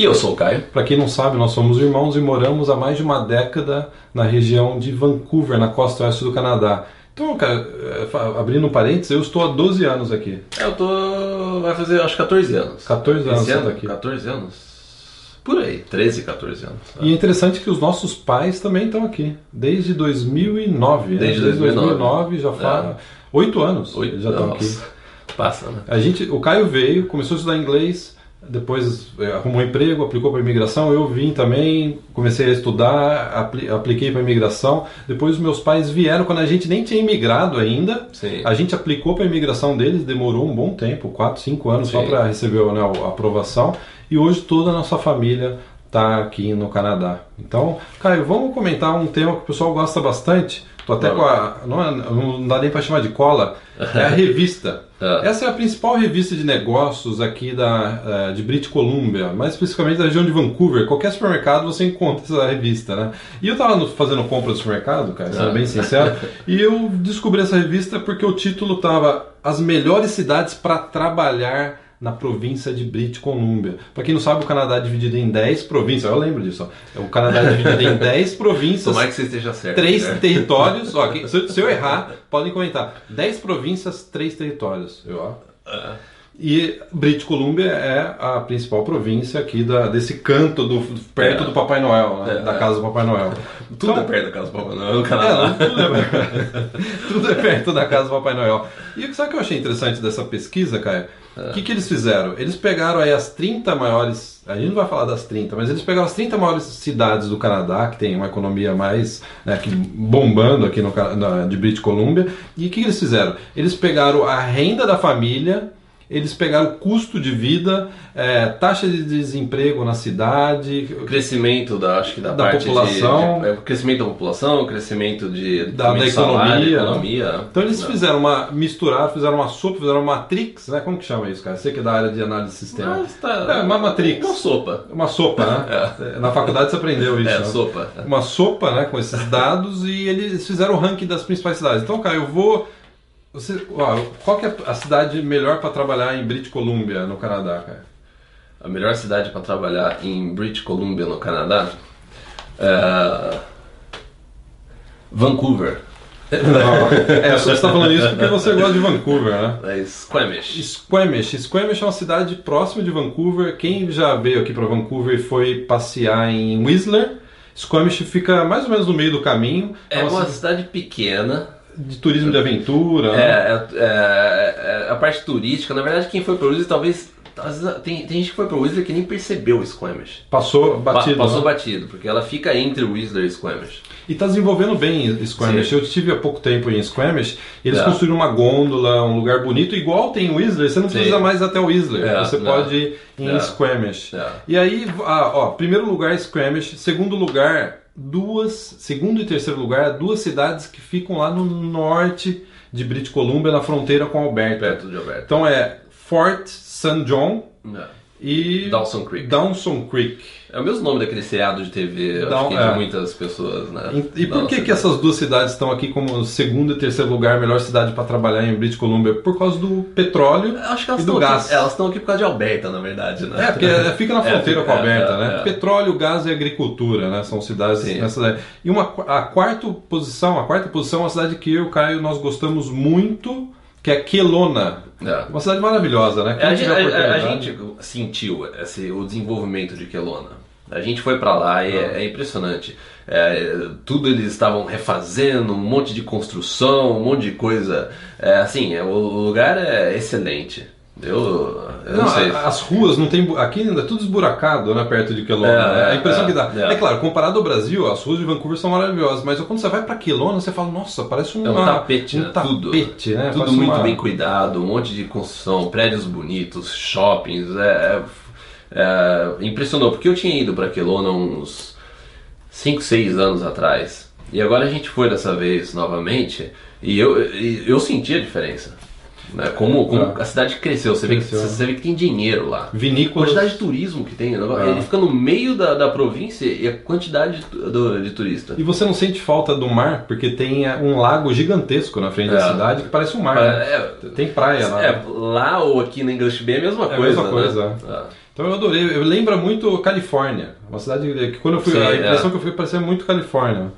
E eu sou o Caio. Para quem não sabe, nós somos irmãos e moramos há mais de uma década na região de Vancouver, na costa oeste do Canadá. Então, cara, eh, abrindo um parênteses, eu estou há 12 anos aqui. Eu tô. vai fazer acho 14 anos. 14 anos Esse ano? tá aqui. 14 anos? Por aí, 13, 14 anos. E é interessante que os nossos pais também estão aqui, desde 2009. né? Desde 2009. já faz 8 anos Oito já estão aqui. Passa, né? A gente, o Caio veio, começou a estudar inglês, depois eh, arrumou um emprego, aplicou para imigração. Eu vim também, comecei a estudar, apli- apliquei para imigração. Depois os meus pais vieram quando a gente nem tinha imigrado ainda. Sim. A gente aplicou para imigração deles, demorou um bom tempo, 4, 5 anos só Sim. para receber né, a aprovação. E hoje toda a nossa família está aqui no Canadá. Então, Caio, vamos comentar um tema que o pessoal gosta bastante. Tô até com a. Não, é- não dá nem para chamar de cola. É a revista. Ah. Essa é a principal revista de negócios aqui da, eh, de British Columbia, mais especificamente da região de Vancouver. Qualquer supermercado você encontra essa revista, né? E eu tava no- fazendo compra do supermercado, cara, sendo Ah. bem sincero, e eu descobri essa revista porque o título tava As melhores cidades para trabalhar na província de British Columbia. Para quem não sabe, o Canadá é dividido em 10 províncias. Eu lembro disso. ó. O Canadá é dividido em 10 províncias Tomara que você esteja certo. três né? territórios. Ó, se, eu errar, podem comentar. Dez províncias, três territórios. Eu, ó. Ah, E British Columbia é a principal província aqui da, desse canto do, perto É. do Papai Noel, né? É. da casa do Papai Noel. Tudo Então- é perto da casa do Papai Noel no É, Canadá. não, tudo, é, tudo é perto da casa do Papai Noel. E sabe o que eu achei interessante dessa pesquisa, Caio? O que, que eles fizeram? Eles pegaram aí as 30 maiores. A gente não vai falar das 30, mas eles pegaram as 30 maiores cidades do Canadá, que tem uma economia mais né, que bombando aqui no, na, de British Columbia. E o que, que eles fizeram? Eles pegaram a renda da família. Eles pegaram o custo de vida, é, taxa de desemprego na cidade, O crescimento da, acho que da, Da parte de- população. de, é, o crescimento da população, o crescimento de, Da- da de salário, economia, economia. Então eles Não. fizeram uma misturaram, fizeram uma sopa, fizeram uma matrix, né? Como que chama isso, cara? Você que é da área de análise de sistema. Mas tá- É, uma matrix. Uma sopa. Uma sopa, né? Na faculdade você aprendeu isso. É, né? sopa. Uma sopa, né, com esses dados e eles fizeram o ranking das principais cidades. Então, cara, eu vou você, ó, qual que é a cidade melhor para trabalhar em British Columbia, no Canadá, cara? A melhor cidade para trabalhar em British Columbia, no Canadá, é... Vancouver, é, você está falando isso porque você gosta de Vancouver, né? é Squamish. Squamish. Squamish é uma cidade próxima de Vancouver. Quem já veio aqui para Vancouver e foi passear em Whistler, Squamish fica mais ou menos no meio do caminho. É uma uma cidade cidade pequena, de turismo de aventura. é, né? é- é- é a parte turística. Na verdade, quem foi para Whistler talvez. às vezes, Tem, tem gente que foi para Whistler que nem percebeu o Squamish. Passou Pa- batido. passou né? batido, porque ela fica entre Whistler e Squamish. E está desenvolvendo bem Squamish. Sim. Eu estive há pouco tempo em Squamish. E eles É. construíram uma gôndola, um lugar bonito, igual tem em Whistler. Você não Sim. precisa mais até Whistler. É, você não. pode ir em É. Squamish. É. E aí, ah, ó, primeiro lugar Squamish, segundo lugar duas, segundo e terceiro lugar duas cidades que ficam lá no norte de British Columbia, na fronteira com Alberta. Perto de Alberta. Então é Fort St. John É. e Dawson Creek. Dawson Creek. É o mesmo nome daquele seriado de TV, Down- acho que é. de muitas pessoas, né? E, e por que, que essas duas cidades estão aqui como segundo e terceiro lugar, melhor cidade para trabalhar em British Columbia? Por causa do petróleo Acho que elas e do gás. aqui, elas estão aqui por causa de Alberta, na verdade, né? É, porque é- fica na É, fronteira fica- com a Alberta, é, né? é. Petróleo, gás e agricultura, né? São cidades Sim. nessa. E uma, a quarta posição, a quarta posição é uma cidade que eu e o Caio nós gostamos muito, que é Kelowna. É. Uma cidade maravilhosa, né? A, gente, a- a- oportunidade- gente sentiu esse, o desenvolvimento de Kelowna. A gente foi pra lá e é, é impressionante. É, tudo eles estavam refazendo, um monte de construção, um monte de coisa. É, assim, é, o lugar é excelente. Eu, eu não, Não, sei. as ruas não tem. Aqui ainda é tudo esburacado, né? Perto de Kelowna. É, né? a é, impressão é, que dá. É. é. claro, comparado ao Brasil, as ruas de Vancouver são maravilhosas, mas quando você vai pra Kelowna, você fala, nossa, parece um, É um tapete, um né? Tudo. tapete, né? Tudo muito uma- bem cuidado, um monte de construção, prédios bonitos, shoppings. É, é- é- impressionou, porque eu tinha ido para Kelowna uns 5, 6 anos atrás. E agora a gente foi dessa vez novamente e eu, e eu senti a diferença. Né? Como, como É. a cidade cresceu, você vê, que, Cresceu. você vê que tem dinheiro lá. A Vinícolas. quantidade de turismo que tem, né? É. ele fica no meio da, da província e a quantidade de, do- de turista. E você não sente falta do mar, porque tem é, um lago gigantesco na frente da É. cidade que parece um mar. né? É, Tem praia lá. É, lá ou aqui na English Bay é a mesma É a coisa. mesma né? coisa. É. Então eu adorei. Eu lembra muito Califórnia. Uma cidade que quando eu fui. Sim, a impressão que eu fui parecia muito Califórnia.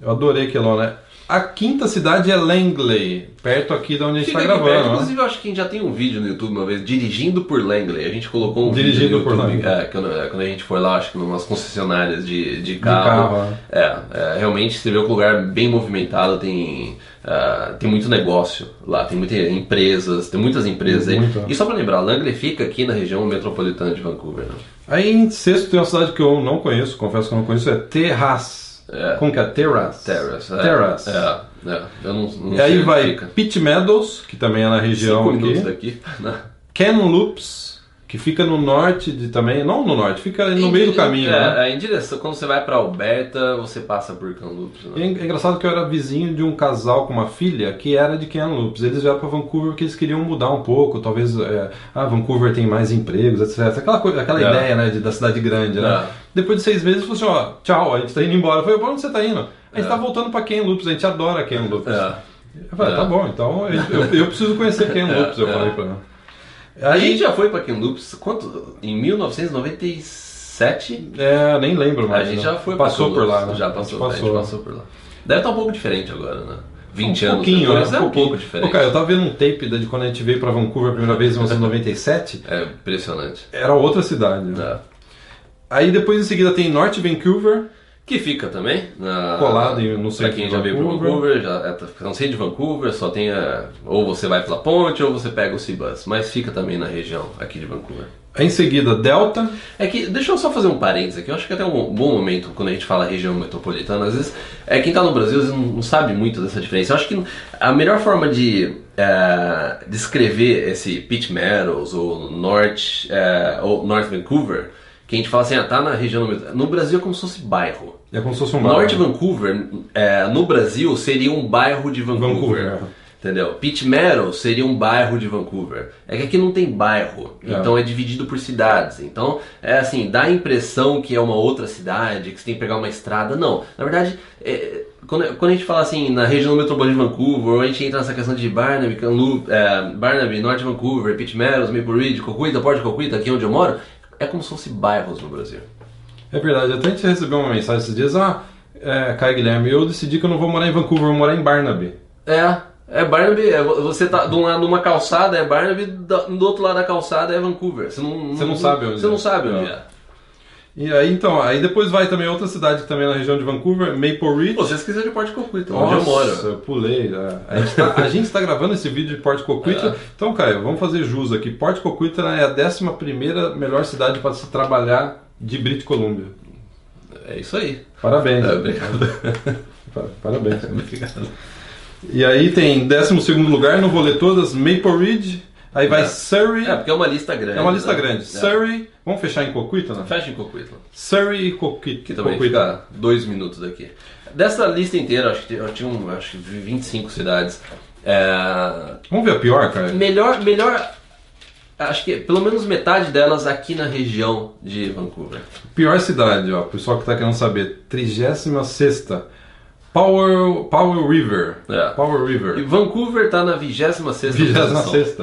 Eu adorei Kelowna. A quinta cidade é Langley, perto aqui de onde a gente está gravando. perto. Inclusive, eu acho que a gente já tem um vídeo no YouTube uma vez, dirigindo por Langley. A gente colocou um Dirigindo vídeo no por YouTube. Langley. É, quando, é, quando a gente foi lá, acho que em umas concessionárias de, de carro, carro. né? é, é, realmente você vê que o lugar bem movimentado, tem, ah, tem muito negócio lá, tem muitas empresas, tem muitas empresas aí. Muito. E só pra lembrar, Langley fica aqui na região metropolitana de Vancouver. Né? Aí em sexto tem uma cidade que eu não conheço, confesso que eu não conheço, é Terrace. É. Como que é? Terrace. Terrace. É, Terrace. É, é, eu não, não E sei aí vai fica. Pitt Meadows, que também é na região Cinco aqui. daqui. né? Kamloops, que fica no norte de também, não no norte, fica no meio do caminho. É, né? é, em direção, quando você vai pra Alberta, você passa por Kamloops. Né? É é engraçado que eu era vizinho de um casal com uma filha que era de Kamloops. Eles vieram para Vancouver porque eles queriam mudar um pouco. Talvez, é, ah, Vancouver tem mais empregos, etc. Aquela, coisa, aquela É. ideia né, de, da cidade grande, né? É. Depois de seis meses, falou assim, ó, tchau, a gente tá indo embora. Eu falei, pra onde você tá indo? A gente É. tá voltando pra Kamloops, a gente adora Kamloops. É. Eu falei, É. tá bom, então eu, eu- eu preciso conhecer Kamloops, eu É. falei pra ela. A gente já foi pra Kamloops quanto? em 1997. é, nem lembro mais. a gente né? já foi pra Passou por lá, né? Já gente passou, a gente passou por lá. Deve estar um pouco diferente agora, né? 20 um anos pouquinho, depois, né? é um pouco diferente. Ô, cara, eu tava vendo um tape de quando a gente veio pra Vancouver a primeira vez em 1997. É impressionante. Era outra cidade. né? É. Aí depois em seguida tem Norte Vancouver, Que fica também na, Colado no Pra centro quem de já veio para Vancouver. Já é, não sei de Vancouver, só tem a, ou você vai pela ponte ou você pega o Cibus, mas fica também na região aqui de Vancouver. em seguida Delta, É que, deixa eu só fazer um parênteses aqui, eu acho que até um bom momento quando a gente fala região metropolitana, às vezes, é, quem tá no Brasil às vezes não, não sabe muito dessa diferença. Eu acho que a melhor forma de é, descrever esse Pitch Meadows ou North, é, ou North Vancouver, que a gente fala assim, ah, tá na região no Brasil é como se fosse bairro. é como se fosse um Norte bairro. Vancouver, é, no Brasil, seria um bairro de Vancouver. Vancouver, é. Entendeu? Pitch Meadows seria um bairro de Vancouver. É que aqui não tem bairro, É. então é dividido por cidades. Então, é assim, dá a impressão que é uma outra cidade, que você tem que pegar uma estrada. Não, na verdade, é, quando, quando a gente fala assim, na região metropolitana de Vancouver, ou a gente entra nessa questão de Barnaby, Kamloops, é, Barnaby, Norte Vancouver, Pitch Meadows, Maple Ridge, Coquita, Port Coquita, aqui onde eu moro, é como se fosse bairros no Brasil. É verdade, até a gente recebeu uma mensagem esses dias, ah, é, Caio Guilherme, eu decidi que eu não vou morar em Vancouver, eu vou morar em Barnaby. É, é Barnaby, é, você tá de um lado numa calçada é Barnaby, do outro lado da calçada é Vancouver. Você não, Você não sabe onde Você é. não sabe onde É. E aí então, aí depois vai também outra cidade também na região de Vancouver, Maple Ridge. Pô, você esqueceu de Porto Coquita, onde eu Nossa, moro. eu pulei. é. A gente, tá, a gente tá gravando esse vídeo de Porto Coquitra. É. Então, Caio, vamos fazer jus aqui. Porto Coquitra é a 11 melhor cidade para se trabalhar de British Columbia. É isso aí. Parabéns. É, obrigado. Pa- Parabéns. obrigado. E aí tem 12 lugar, não vou ler todas, Maple Ridge. Aí vai É. Surrey. É, porque é uma lista grande. É uma lista né? grande. É. Surrey. Vamos fechar em Coquitra, né? Fecha em Coquitlam. Surrey e Coquitra. Que também Coquitra. fica dois minutos daqui. Dessa lista inteira, acho que eu tinha um, acho que 25 cidades. É, Vamos ver a pior, cara? melhor, melhor. Acho que pelo menos metade delas aqui na região de Vancouver. Pior cidade, ó. Pessoal que tá querendo saber. 36 Power, Power River. É. Power E River. Vancouver tá na 26 posição. 26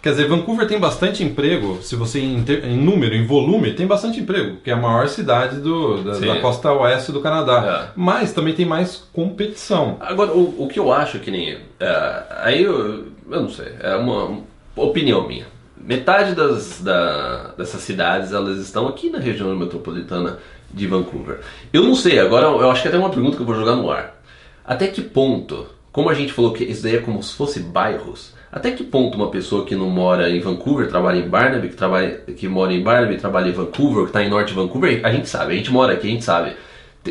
Quer dizer, Vancouver tem bastante emprego, se você em, ter- em número, em volume, tem bastante emprego, porque é a maior cidade do, da, da costa oeste do Canadá. É. Mas também tem mais competição. Agora, o, o que eu acho que nem. é, aí eu, eu não sei, é uma, uma opinião minha. Metade das, da, dessas cidades elas estão aqui na região metropolitana de Vancouver. Eu não sei, agora eu acho que é até uma pergunta que eu vou jogar no ar. Até que ponto, como a gente falou que isso daí é como se fosse bairros, até que ponto uma pessoa que não mora em Vancouver, trabalha em Barnaby, que, trabalha, que mora em Barnaby, trabalha em Vancouver, que está em Norte Vancouver, a gente sabe, a gente mora aqui, a gente sabe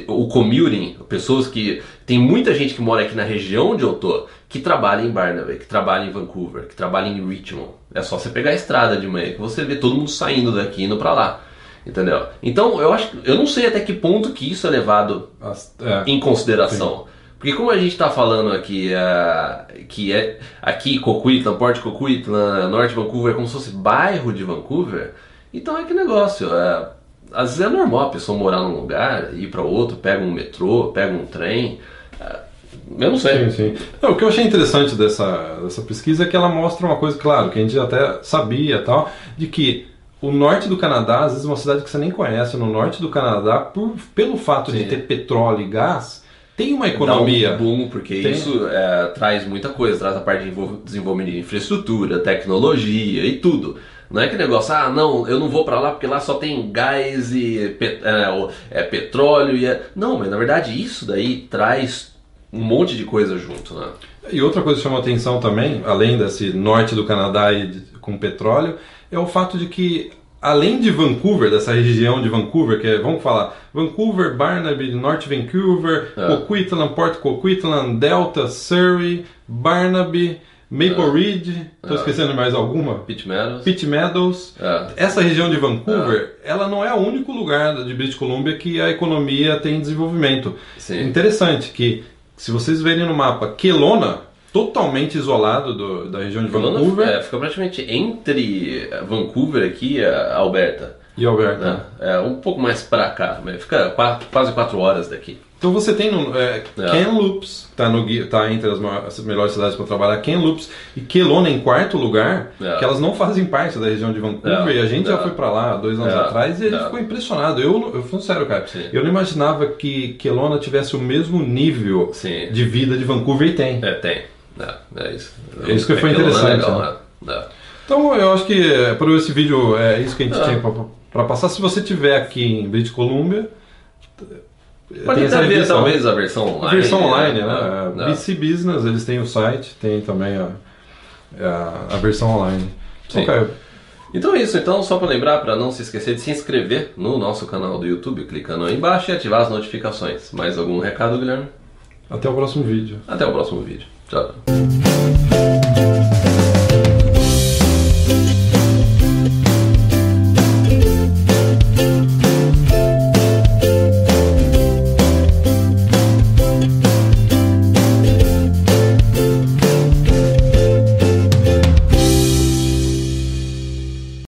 o commuting, pessoas que. Tem muita gente que mora aqui na região onde eu tô que trabalha em Barnaby, que trabalha em Vancouver, que trabalha em Richmond. É só você pegar a estrada de manhã que você vê todo mundo saindo daqui indo pra lá. Entendeu? Então eu acho que- eu não sei até que ponto que isso é levado é. em consideração. Porque como a gente está falando aqui, eh, que é aqui Coquitlam, Port Coquitlam, Norte Vancouver, é como se fosse bairro de Vancouver, então é que negócio. é, às vezes é normal a pessoa morar num lugar, ir para outro, pega um metrô, pega um trem. é, eu não sei. Sim, sim. Não, o que eu achei interessante dessa, dessa pesquisa é que ela mostra uma coisa, claro, que a gente até sabia tal, de que o norte do Canadá, às vezes uma cidade que você nem conhece, no norte do Canadá, por, pelo fato de Sim. ter petróleo e gás, tem uma Dá economia. um boom, porque Tem. isso é, traz muita coisa, traz a parte de envol- desenvolvimento de infraestrutura, tecnologia e tudo. Não é que negócio, ah, não, eu não vou pra lá porque lá só tem gás e pe- é, é, petróleo e é... Não, mas na verdade isso daí traz um monte de coisa junto, né? E outra coisa que chamou atenção também, além desse norte do Canadá e de- com petróleo, é o fato de que, além de Vancouver, dessa região de Vancouver, que é, vamos falar, Vancouver, Barnaby, North Vancouver, É. Coquitlam, Port Coquitlam, Delta, Surrey, Barnaby, Maple Ridge, estou É. esquecendo mais alguma? Pit Meadows. Pitt Meadows. É. Essa região de Vancouver, ela não é o único lugar de British Columbia que a economia tem desenvolvimento. Sim. Interessante que, se vocês verem no mapa, Kelowna, totalmente isolado do- da região de Kelowna, Vancouver é, fica praticamente entre Vancouver aqui e Alberta. e Alberta. Né? É um pouco mais pra cá, mas fica quatro- quase quatro horas daqui. Então você tem no, é, É. Kamloops, tá, no, tá entre as, as melhores cidades para trabalhar, Kamloops e Kelowna em quarto lugar, É. que elas não fazem parte da região de Vancouver, É. e a gente já É. foi para lá dois anos É. atrás e a gente ficou impressionado. Eu, eu fui sério, cara. Sim. Eu não imaginava que Kelowna tivesse o mesmo nível Sim. de vida de Vancouver e tem. É, tem. É, é isso. É isso que foi Kelowna é interessante, legal, né? né? É. Então eu acho que é, por esse vídeo é isso que a gente É. tinha para passar. Se você tiver aqui em British Columbia, Pode tem essa até ver talvez a versão online. A versão online, né? É, é. BC Business, eles têm o site, tem também a, a, a versão online. Sim. Ok. Então é isso, então só para lembrar, para não se esquecer de se inscrever no nosso canal do YouTube, clicando aí embaixo e ativar as notificações. Mais algum recado, Guilherme? Até o próximo vídeo. Até o próximo vídeo. Tchau.